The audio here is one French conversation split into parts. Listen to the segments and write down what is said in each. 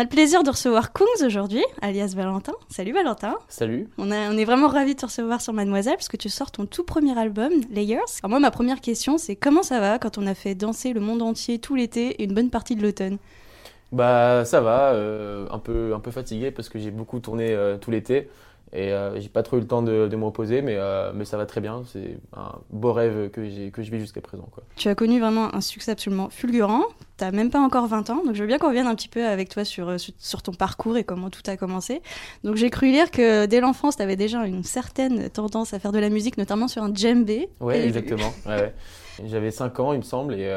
On a le plaisir de recevoir Kungs aujourd'hui, alias Valentin. Salut Valentin. Salut. On, a- on est vraiment ravis de te recevoir sur Mademoiselle parce que tu sors ton tout premier album, Layers. Alors moi, ma première question, c'est comment ça va quand on a fait danser le monde entier tout l'été et une bonne partie de l'automne? Bah ça va, euh, un peu, un peu fatigué parce que j'ai beaucoup tourné euh, tout l'été et euh, j'ai pas trop eu le temps de, de me reposer, mais, euh, mais ça va très bien. C'est un beau rêve que j'ai, que je vis jusqu'à présent. Quoi. Tu as connu vraiment un succès absolument fulgurant. T'as même pas encore 20 ans, donc je veux bien qu'on revienne un petit peu avec toi sur, euh, sur, sur ton parcours et comment tout a commencé. Donc j'ai cru lire que dès l'enfance, t'avais déjà une certaine tendance à faire de la musique, notamment sur un djembé. Et- exactement. Ouais, ouais. J'avais 5 ans, il me semble, et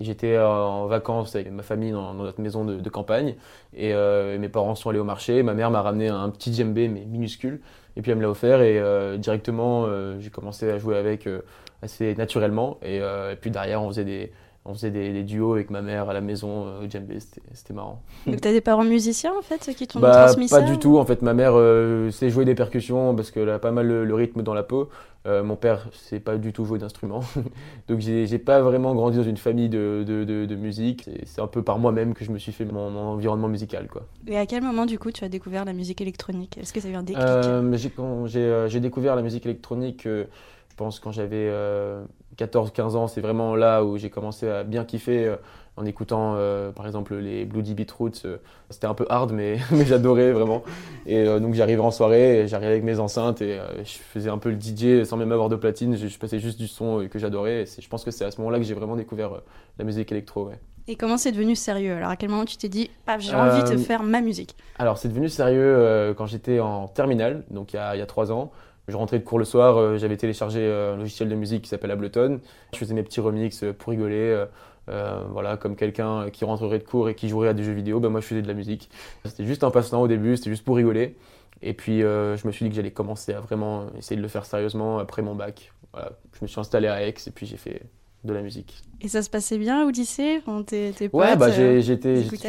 j'étais euh, en vacances avec ma famille dans, dans notre maison de, de campagne. Et, euh, mes parents sont allés au marché. Ma mère m'a ramené un petit djembé, mais minuscule. Et puis elle me l'a offert, et euh, directement, euh, j'ai commencé à jouer avec euh, assez naturellement. Et, euh, et puis derrière, on faisait des. On faisait des, des duos avec ma mère à la maison euh, au djembé, c'était marrant. Donc t'as des parents musiciens en fait qui t'ont Bah, transmis pas ça du ou- tout. En fait, ma mère euh, sait jouer des percussions parce qu'elle a pas mal le, le rythme dans la peau. Euh, mon père sait pas du tout jouer d'instrument. Donc, j'ai pas vraiment grandi dans une famille de, de, de- de musique. C'est- un peu par moi-même que je me suis fait mon, mon environnement musical. Quoi. Et à quel moment du coup tu as découvert la musique électronique? Est-ce que ça a eu un déclic? Euh, j'ai euh, découvert la musique électronique, euh, pense, quand j'avais 14-15 ans. C'est vraiment là où j'ai commencé à bien kiffer euh, en écoutant, euh, par exemple, les Bloody Beetroots. euh, C'était un peu hard, mais, mais j'adorais vraiment. Et euh, donc j'arrivais en soirée, j'arrivais avec mes enceintes et euh, je faisais un peu le DJ sans même avoir de platine. Je, je passais juste du son euh, que j'adorais. Et je pense que c'est à ce moment-là que j'ai vraiment découvert euh, la musique électro. Ouais. Et comment c'est devenu sérieux? Alors à quel moment tu t'es dit paf j'ai envie de Euh, faire ma musique Alors, c'est devenu sérieux euh, quand j'étais en terminale, donc il y a, il y a trois ans. Je rentrais de cours le soir, euh, j'avais téléchargé euh, un logiciel de musique qui s'appelle Ableton. Je faisais mes petits remixes euh, pour rigoler. euh, voilà, comme quelqu'un qui rentrerait de cours et qui jouerait à des jeux vidéo, ben moi je faisais de la musique. C'était juste un passe-temps au début, c'était juste pour rigoler. Et puis euh, je me suis dit que j'allais commencer à vraiment essayer de le faire sérieusement après mon bac. Voilà, je me suis installé à Aix et puis j'ai fait de la musique. Et ça se passait bien au lycée Enfin, tes, tes Ouais, potes, bah, euh, j'ai,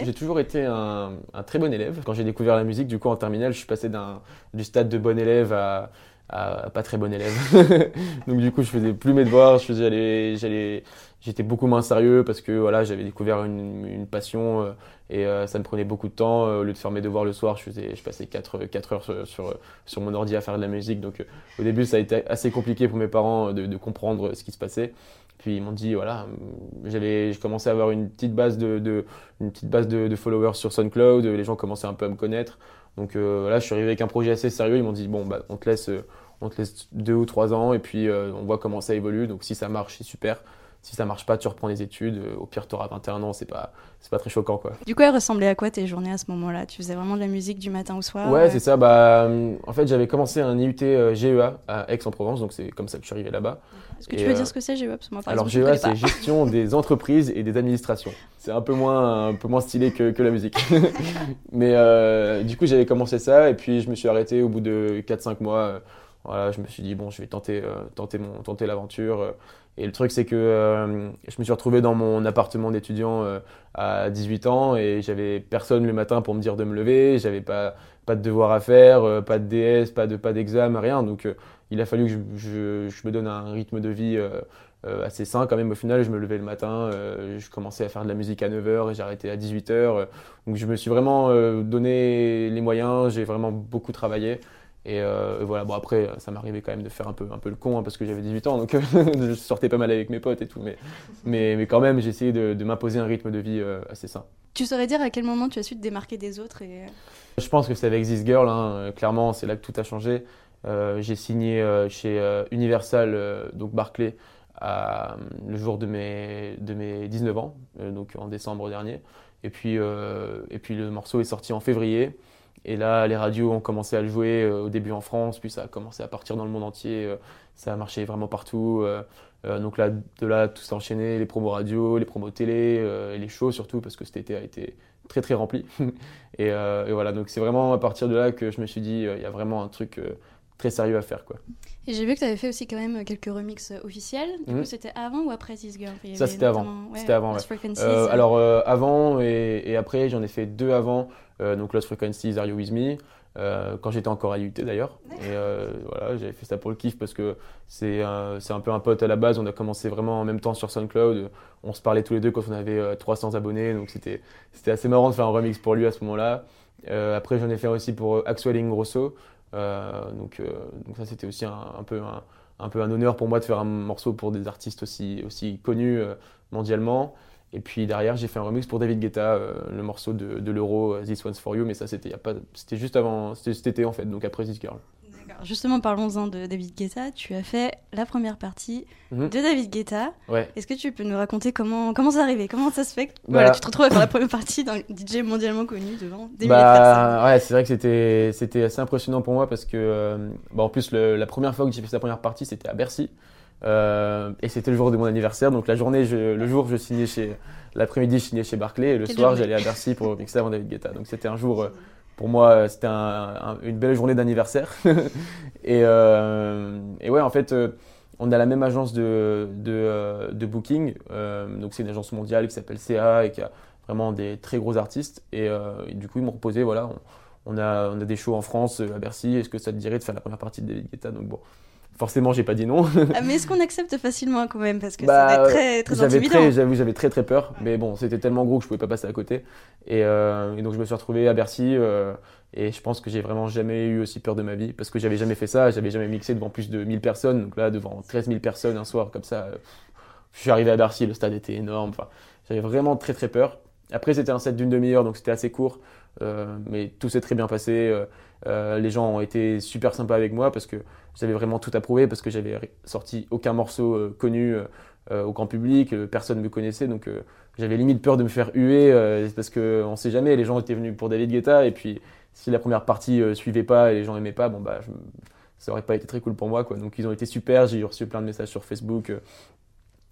j'ai toujours été un, un très bon élève. Quand j'ai découvert la musique, du coup, en terminale, je suis passé d'un, du stade de bon élève à, à pas très bon élève. Donc, du coup, je faisais plus mes devoirs, je faisais, j'allais, j'allais, j'étais beaucoup moins sérieux parce que voilà, j'avais découvert une, une passion euh, et euh, ça me prenait beaucoup de temps. Euh, Au lieu de faire mes devoirs le soir, je, faisais, je passais 4, quatre heures sur, sur, sur mon ordi à faire de la musique. Donc, euh, au début, ça a été assez compliqué pour mes parents de, de comprendre ce qui se passait. Puis ils m'ont dit voilà, j'avais, je commençais à avoir une petite base de, de une petite base de, de followers sur SoundCloud, les gens commençaient un peu à me connaître. Donc euh, là, je suis arrivé avec un projet assez sérieux. Ils m'ont dit bon bah on te laisse, euh, on te laisse deux ou trois ans et puis euh, on voit comment ça évolue. Donc si ça marche, c'est super. Si ça marche pas, tu reprends les études. Euh, Au pire, tu auras 21 ans, c'est pas, c'est pas très choquant quoi. Du coup, elles ressemblaient à quoi tes journées à ce moment-là? Tu faisais vraiment de la musique du matin au soir Ouais, euh, c'est ça. Bah, euh, en fait, j'avais commencé un IUT GEA à Aix-en-Provence, donc c'est comme ça que je suis arrivé là-bas. Est-ce que tu euh, dire ce que c'est GEA Parce que moi, par Alors exemple, GEA, c'est gestion des entreprises et des administrations. C'est un peu moins, un peu moins stylé que, que la musique. Mais euh, du coup, j'avais commencé ça et puis je me suis arrêté au bout de 4-5 mois. Voilà, je me suis dit, bon, je vais tenter, tenter, mon, tenter l'aventure. Et le truc, c'est que euh, je me suis retrouvé dans mon appartement d'étudiant euh, à 18 ans et j'avais personne le matin pour me dire de me lever. J'avais pas, pas de devoirs à faire, euh, pas de DS, pas pas d'examen, rien. Donc, il a fallu que je, je- me donne un rythme de vie assez sain quand même. Au final, je me levais le matin, je commençais à faire de la musique à 9h et j'arrêtais à 18h. euh. donc, je me suis vraiment donné les moyens. J'ai vraiment beaucoup travaillé. Et euh, voilà, bon après, ça m'arrivait quand même de faire un peu, un peu le con hein, parce que j'avais 18 ans, donc je sortais pas mal avec mes potes et tout. Mais, mais, mais quand même, essayé de, de m'imposer un rythme de vie euh, assez sain. Tu saurais dire à quel moment tu as su te démarquer des autres et... Je pense que c'est avec This Girl, hein, euh, clairement, c'est là que tout a changé. Euh, j'ai signé euh, chez euh, Universal, euh, donc Barclay, à, le jour de mes, de mes 19 ans, euh, donc en décembre dernier. Et puis, euh, et puis le morceau est sorti en février. Et là, les radios ont commencé à le jouer euh, au début en France, puis ça a commencé à partir dans le monde entier. euh, ça a marché vraiment partout. euh, donc là, de là, tout s'est enchaîné, les promos radio, les promos télé, et les shows surtout, parce que cet été a été très très rempli. et, et voilà, donc c'est vraiment à partir de là que je me suis dit, il y a vraiment un truc très sérieux à faire. Quoi. Et j'ai vu que tu avais fait aussi quand même quelques remixes officiels. Du Mhm. coup, c'était avant ou après This Girl? Ça, c'était avant. C'était avant, euh, alors euh, avant et, et après, j'en ai fait deux avant. Euh, donc Lost Frequencies, Are You With Me euh, quand j'étais encore à l'IUT d'ailleurs. Et euh, voilà, j'avais fait ça pour le kiff parce que c'est un, peu un pote à la base. On a commencé vraiment en même temps sur SoundCloud. On se parlait tous les deux quand on avait euh, 300 abonnés. Donc c'était assez marrant de faire un remix pour lui à ce moment-là. Après, j'en ai fait aussi pour Axwell Ingrosso. Donc, donc ça, c'était aussi un, peu un, un peu un honneur pour moi de faire un morceau pour des artistes aussi, aussi connus mondialement. Et puis derrière, j'ai fait un remix pour David Guetta, euh, le morceau de, de l'euro euh, This One's For You, mais ça c'était y a pas, c'était juste avant, c'était cet été en fait, donc après This Girl. D'accord. Justement, parlons-en de David Guetta. Tu as fait la première partie Mhm. de David Guetta. Ouais. Est-ce que tu peux nous raconter comment, comment ça arrivé? Comment ça se fait que Bah- voilà, tu te retrouves à faire la première partie d'un DJ mondialement connu devant des milliers de personnes Bah ouais, c'est vrai que c'était c'était assez impressionnant pour moi parce que euh, bah, en plus le- la première fois que j'ai fait sa première partie c'était à Bercy Euh, et c'était le jour de mon anniversaire. Donc la journée je- le jour je signais chez l'après-midi je signais chez Barclay. Et le Quelle soir j'allais à Bercy pour mixer avant David Guetta. Donc c'était un jour euh, pour moi euh, c'était un- un- une belle journée d'anniversaire. Et, euh, et ouais en fait on a la même agence de, de, de booking. Donc c'est une agence mondiale qui s'appelle CA et qui a vraiment des très gros artistes. Et, et du coup, ils m'ont proposé, voilà, on, on a, on a des shows en France, à Bercy, est-ce que ça te dirait de faire la première partie de David Guetta? Donc bon, forcément, j'ai pas dit non. Ah, mais est-ce qu'on accepte facilement quand même? Parce que Bah, ça va être très, très j'avais intimidant. très, j'avoue, j'avais très très peur, mais bon, c'était tellement gros que je pouvais pas passer à côté. Et, euh, et donc, je me suis retrouvé à Bercy. euh, et je pense que j'ai vraiment jamais eu aussi peur de ma vie parce que j'avais jamais fait ça, j'avais jamais mixé devant plus de 1000 personnes. Donc là, devant 13 000 personnes un soir comme ça, euh, je suis arrivé à Bercy, le stade était énorme. Enfin, j'avais vraiment très très peur. Après, c'était un set d'une demi-heure, donc c'était assez court, euh, mais tout s'est très bien passé. euh, euh, les gens ont été super sympas avec moi parce que j'avais vraiment tout approuvé, parce que j'avais sorti aucun morceau euh, connu euh, au grand public, personne ne me connaissait, donc j'avais limite peur de me faire huer, parce que on sait jamais, les gens étaient venus pour David Guetta, et puis si la première partie suivait pas et les gens aimaient pas, bon bah je ça aurait pas été très cool pour moi quoi. Donc ils ont été super, j'ai reçu plein de messages sur Facebook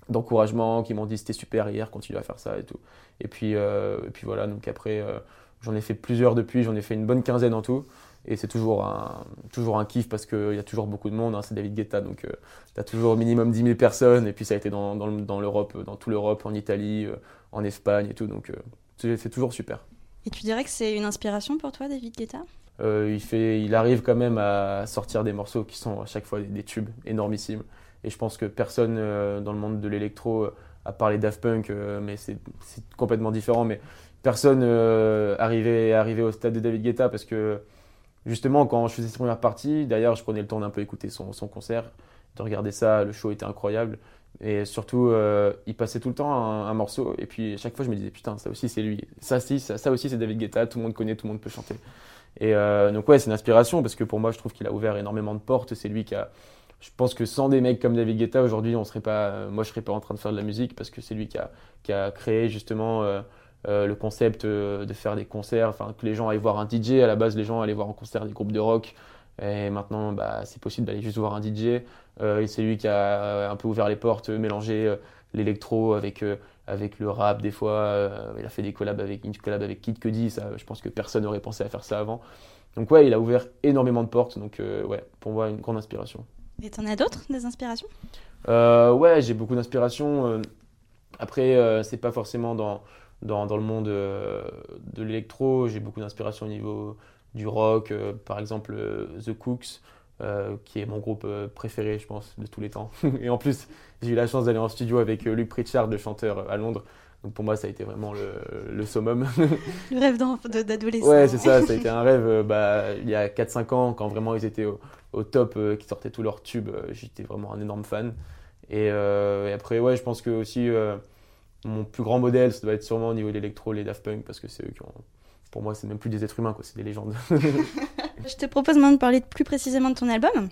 d'encouragement qui m'ont dit c'était super hier, continue à faire ça et tout. Et puis euh, et puis voilà, donc après euh, j'en ai fait plusieurs depuis, j'en ai fait une bonne quinzaine en tout. Et c'est toujours un, toujours un kiff parce qu'il y a toujours beaucoup de monde, hein, c'est David Guetta, donc tu as toujours au minimum 10 000 personnes, et puis ça a été dans, dans, le- dans l'Europe, dans toute l'Europe, en Italie, euh, en Espagne et tout, donc euh, c'est toujours super. Et tu dirais que c'est une inspiration pour toi, David Guetta? Euh, il, fait, il arrive quand même à sortir des morceaux qui sont à chaque fois des, des tubes énormissimes. Et je pense que personne euh, dans le monde de l'électro, à part les Daft Punk, euh, mais c'est complètement différent, mais personne euh, arrivait, arrivait au stade de David Guetta parce que justement, quand je faisais cette première partie, d'ailleurs, je prenais le temps d'un peu écouter son, son concert, de regarder ça, le show était incroyable. Et surtout, il passait tout le temps un, morceau, et puis à chaque fois, je me disais, putain, ça aussi, c'est lui. Ça, si, ça, aussi, c'est David Guetta, tout le monde connaît, tout le monde peut chanter. Et donc, ouais, c'est une inspiration, parce que pour moi, je trouve qu'il a ouvert énormément de portes. C'est lui qui a. Je pense que sans des mecs comme David Guetta, aujourd'hui, on serait pas. euh, Moi, je serais pas en train de faire de la musique, parce que c'est lui qui a, créé justement. euh, euh, le concept de faire des concerts, enfin que les gens aillent voir un DJ. À la base, les gens allaient voir en concert des groupes de rock. Et maintenant, bah, c'est possible d'aller juste voir un DJ. C'est lui qui a un peu ouvert les portes, mélangé l'électro avec, avec le rap des fois. Il a fait des collabs avec, une collab avec Kid Cudi. Ça, je pense que personne n'aurait pensé à faire ça avant. Donc ouais, il a ouvert énormément de portes. Donc ouais, pour moi, une grande inspiration. Et t'en as d'autres, des inspirations? Euh, ouais, j'ai beaucoup d'inspiration. euh, Après, euh, c'est pas forcément dans, dans, dans le monde de l'électro. J'ai beaucoup d'inspiration au niveau du rock. par exemple, The Cooks, euh, qui est mon groupe préféré, je pense, de tous les temps. Et en plus, j'ai eu la chance d'aller en studio avec Luke Pritchard, le chanteur, à Londres. Donc pour moi, ça a été vraiment le, le summum. Le rêve d'adolescent. Ouais, c'est ça, ça a été un rêve bah, il y a 4-5 ans, quand vraiment ils étaient au, au top, euh, qui sortaient tous leurs tubes. euh, J'étais vraiment un énorme fan. Et, euh, et après, ouais, je pense que aussi euh, mon plus grand modèle, ça doit être sûrement au niveau de l'électro, les Daft Punk, parce que c'est eux qui ont. Pour moi, c'est même plus des êtres humains, quoi, c'est des légendes. Je te propose maintenant de parler plus précisément de ton album.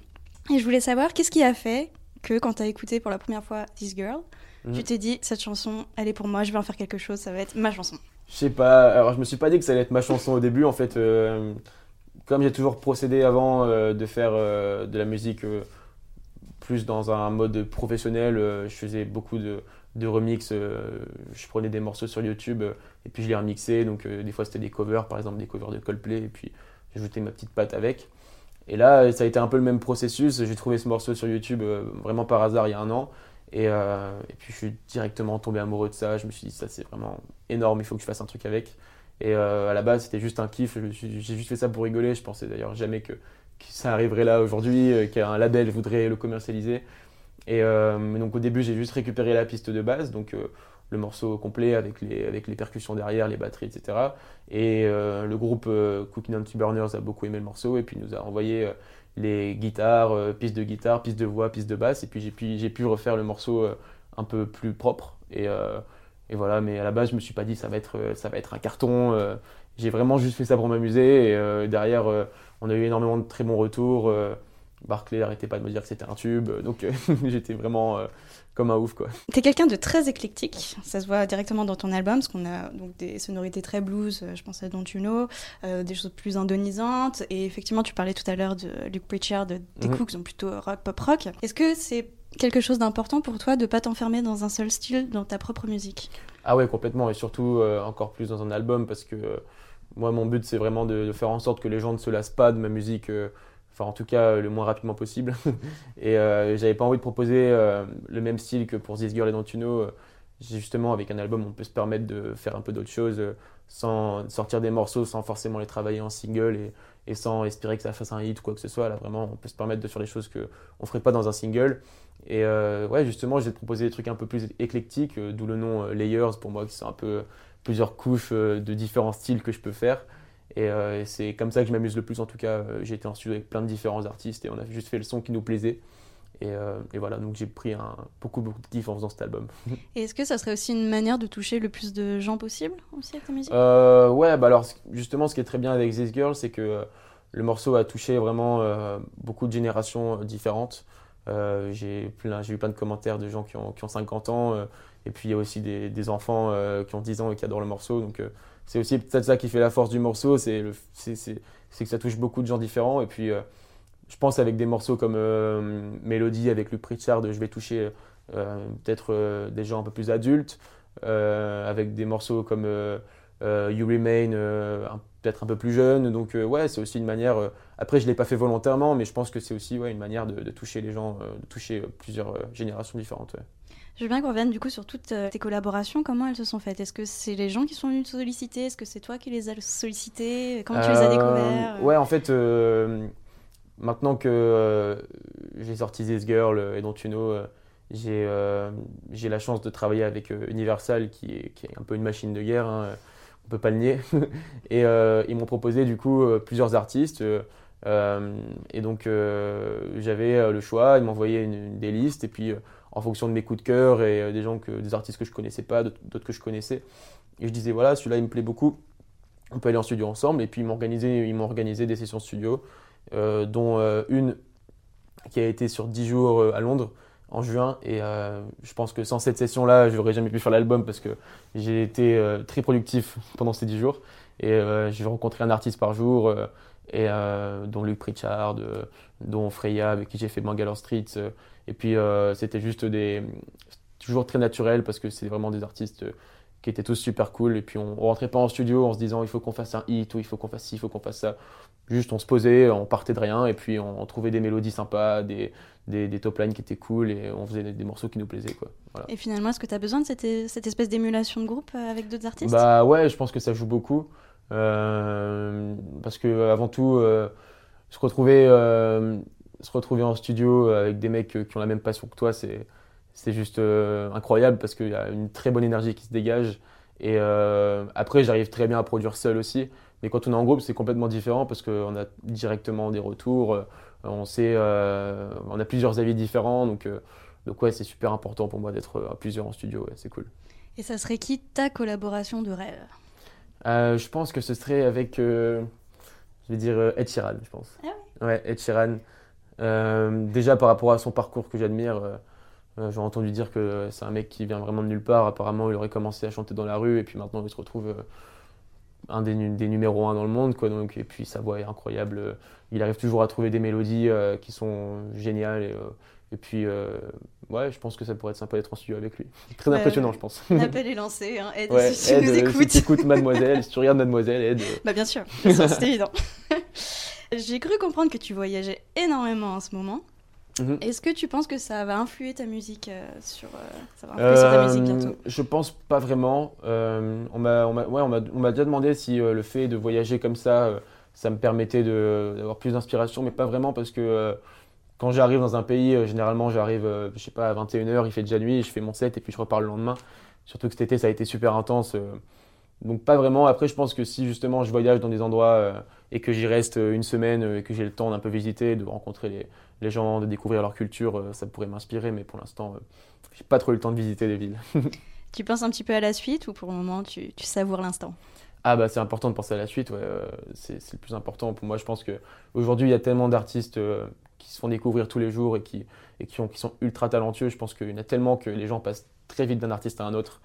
Et je voulais savoir, qu'est-ce qui a fait que quand t'as écouté pour la première fois This Girl, Mhm. tu t'es dit, cette chanson, elle est pour moi, je vais en faire quelque chose, ça va être ma chanson? Je sais pas, alors je me suis pas dit que ça allait être ma chanson au début, en fait. euh, comme j'ai toujours procédé avant euh, de faire euh, de la musique euh, plus dans un mode professionnel, je faisais beaucoup de, de remix. je prenais des morceaux sur YouTube et puis je les remixais. Donc des fois c'était des covers, par exemple des covers de Coldplay, et puis j'ajoutais ma petite patte avec. Et là, ça a été un peu le même processus. J'ai trouvé ce morceau sur YouTube vraiment par hasard il y a un an. Et puis je suis directement tombé amoureux de ça. Je me suis dit, ça c'est vraiment énorme, il faut que je fasse un truc avec. Et euh, à la base, c'était juste un kiff. J'ai juste fait ça pour rigoler. Je pensais d'ailleurs jamais que, ça arriverait là aujourd'hui, euh, qu'un label voudrait le commercialiser. Et euh, donc au début, j'ai juste récupéré la piste de base, donc le morceau complet avec les, percussions derrière, les batteries, etc. Et le groupe Cooking Anti Burners a beaucoup aimé le morceau et puis nous a envoyé les guitares, pistes de guitare, pistes de voix, pistes de basse. Et puis j'ai pu, refaire le morceau un peu plus propre. Et voilà, mais à la base, je me suis pas dit ça va être, euh, ça va être un carton. euh, j'ai vraiment juste fait ça pour m'amuser. Et euh, derrière, on a eu énormément de très bons retours. Barclay n'arrêtait pas de me dire que c'était un tube. Donc euh, j'étais vraiment euh, comme un ouf, quoi. T'es quelqu'un de très éclectique, ça se voit directement dans ton album, parce qu'on a donc des sonorités très blues, je pense à Don't You Know, euh, des choses plus indonisantes, et effectivement tu parlais tout à l'heure de Luke Pritchard, de, des Mhm. Cooks, donc plutôt rock, pop rock. Est-ce que c'est quelque chose d'important pour toi de pas t'enfermer dans un seul style dans ta propre musique? Ah ouais, complètement, et surtout euh, encore plus dans un album, parce que euh, moi, mon but, c'est vraiment de, faire en sorte que les gens ne se lassent pas de ma musique, euh, enfin en tout cas le moins rapidement possible. et j'avais pas envie de proposer le même style que pour This Girl et Don't You Know. Justement, avec un album, on peut se permettre de faire un peu d'autres choses, sans sortir des morceaux, sans forcément les travailler en single et, et sans espérer que ça fasse un hit ou quoi que ce soit. Là, vraiment, on peut se permettre de faire des choses qu'on ne ferait pas dans un single. Et euh, ouais, justement, j'ai proposé des trucs un peu plus éclectiques, euh, d'où le nom euh, Layers pour moi, qui sont un peu plusieurs couches de différents styles que je peux faire. Et, et c'est comme ça que je m'amuse le plus en tout cas. J'ai été en studio avec plein de différents artistes et on a juste fait le son qui nous plaisait. Et, euh, et voilà, donc j'ai pris un, beaucoup, beaucoup de kiff en faisant cet album. Et est-ce que ça serait aussi une manière de toucher le plus de gens possible aussi avec ta musique? Euh, ouais, bah alors justement, ce qui est très bien avec This Girl, c'est que euh, le morceau a touché vraiment euh, beaucoup de générations différentes. J'ai eu plein de commentaires de gens qui ont, qui ont 50 ans, et puis il y a aussi des, des enfants qui ont 10 ans et qui adorent le morceau. Donc c'est aussi peut-être ça qui fait la force du morceau, c'est que ça touche beaucoup de gens différents. Et puis je pense avec des morceaux comme euh, Mélodie avec Luke Pritchard, je vais toucher euh, peut-être euh, des gens un peu plus adultes. Avec des morceaux comme You Remain, peut-être un peu plus jeune. Donc, ouais, c'est aussi une manière. après, je ne l'ai pas fait volontairement, mais je pense que c'est aussi ouais, une manière de, de toucher les gens, de toucher plusieurs générations différentes. ouais. Je veux bien qu'on revienne du coup sur toutes tes collaborations, comment elles se sont faites? Est-ce que c'est les gens qui sont venus te solliciter? Est-ce que c'est toi qui les as sollicités? Comment tu les as découverts? Ouais, en fait, euh, maintenant que euh, j'ai sorti This Girl euh, et Don't You Know, euh, j'ai euh, la chance de travailler avec Universal, qui est, un peu une machine de guerre, hein, on peut pas le nier. et ils m'ont proposé du coup plusieurs artistes. et donc j'avais le choix, ils m'envoyaient des listes, et puis en fonction de mes coups de cœur et des gens que, des artistes que je connaissais pas, d'autres que je connaissais, et je disais voilà, celui-là il me plaît beaucoup on peut aller en studio ensemble. Et puis ils m'ont organisé, organisé des sessions studio, dont euh, une qui a été sur 10 jours euh, à Londres en juin. Et euh, je pense que sans cette session-là, je n'aurais jamais pu faire l'album parce que j'ai été euh, très productif pendant ces 10 jours. Et euh, j'ai rencontré un artiste par jour, euh, et, euh, dont Luke Pritchard, euh, dont Freya, avec qui j'ai fait Bangalore Street. euh, et puis euh, c'était juste des. toujours très naturel parce que c'est vraiment des artistes. Qui étaient tous super cool. Et puis on, on rentrait pas en studio en se disant il faut qu'on fasse un hit ou il faut qu'on fasse ci, il faut qu'on fasse ça. Juste on se posait, on partait de rien et puis on, on trouvait des mélodies sympas, des, des, des top lines qui étaient cool et on faisait des, des morceaux qui nous plaisaient. Quoi. Voilà. Et finalement, est-ce que tu as besoin de cette, cette espèce d'émulation de groupe euh, avec d'autres artistes? Bah ouais, je pense que ça joue beaucoup. Euh, parce que avant tout, euh, se, retrouver, euh, se retrouver en studio avec des mecs qui ont la même passion que toi, c'est, c'est juste euh, incroyable parce qu'il y a une très bonne énergie qui se dégage. Et euh, après, j'arrive très bien à produire seul aussi. Mais quand on est en groupe, c'est complètement différent parce qu'on a directement des retours. euh, On sait, euh, on a plusieurs avis différents. Donc, donc ouais, c'est super important pour moi d'être à plusieurs en studio. Ouais, c'est cool. Et ça serait qui ta collaboration de rêve? Je pense que ce serait avec, je vais dire Ed Sheeran, je pense. Ah ouais? Ed Sheeran. Déjà par rapport à son parcours que j'admire, j'ai entendu dire que c'est un mec qui vient vraiment de nulle part. Apparemment, il aurait commencé à chanter dans la rue et puis maintenant il se retrouve euh, un des, nu- des numéros un dans le monde, quoi. Donc, et puis sa voix est incroyable. Il arrive toujours à trouver des mélodies euh, qui sont géniales. Et, euh, et puis, euh, ouais, je pense que ça pourrait être sympa d'être en studio avec lui. Très impressionnant, je pense. L'appel est lancé. Hein. Ed, Ouais, si tu nous euh, si écoutes. tu écoutes Mademoiselle, si tu regardes Mademoiselle, Ed. euh, Bah bien sûr, bien sûr, c'est évident. J'ai cru comprendre que tu voyageais énormément en ce moment. Mhm. Est-ce que tu penses que ça va influer ta musique euh, sur, euh, ça va influer sur ta musique Euh, bientôt? Je pense pas vraiment. On m'a ouais, déjà demandé si le fait de voyager comme ça, ça me permettait de- d'avoir plus d'inspiration, mais pas vraiment parce que quand j'arrive dans un pays, généralement j'arrive, je sais pas, à 21h, il fait déjà nuit, je fais mon set et puis je repars le lendemain. Surtout que cet été, ça a été super intense. Donc pas vraiment. Après, je pense que si justement je voyage dans des endroits euh, et que j'y reste euh, une semaine euh, et que j'ai le temps d'un peu visiter, de rencontrer les, les gens, de découvrir leur culture, euh, ça pourrait m'inspirer. Mais pour l'instant, j'ai pas trop eu le temps de visiter des villes. Tu penses un petit peu à la suite ou pour le moment tu, tu savoures l'instant? Ah bah c'est important de penser à la suite, ouais, c'est le plus important. Pour moi, je pense que aujourd'hui il y a tellement d'artistes qui se font découvrir tous les jours et qui, et qui, ont, qui sont ultra talentueux. Je pense qu'il y en a tellement que les gens passent très vite d'un artiste à un autre.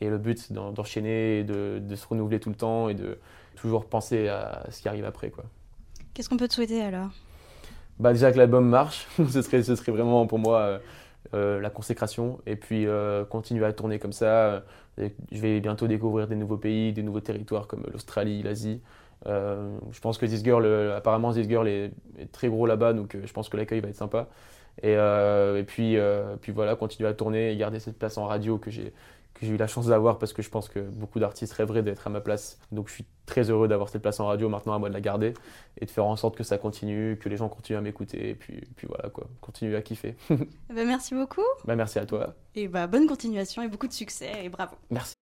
Et le but, c'est d'en- d'enchaîner, et de, de se renouveler tout le temps et de toujours penser à ce qui arrive après. Quoi. Qu'est-ce qu'on peut te souhaiter alors? Bah déjà que l'album marche, ce serait, ce serait vraiment pour moi euh, euh, la consécration. Et puis euh, continuer à tourner comme ça. Je vais bientôt découvrir des nouveaux pays, des nouveaux territoires comme l'Australie, l'Asie. Euh, je pense que This Girl, apparemment This Girl est, est très gros là-bas, donc je pense que l'accueil va être sympa. Et, euh, et puis, euh, puis voilà, continuer à tourner et garder cette place en radio que j'ai que j'ai eu la chance d'avoir parce que je pense que beaucoup d'artistes rêveraient d'être à ma place. Donc je suis très heureux d'avoir cette place en radio, maintenant à moi de la garder et de faire en sorte que ça continue, que les gens continuent à m'écouter et puis, puis voilà quoi, continuer à kiffer. Eh ben, Merci beaucoup bah, merci à toi. et bah, bonne continuation et beaucoup de succès et bravo. Merci.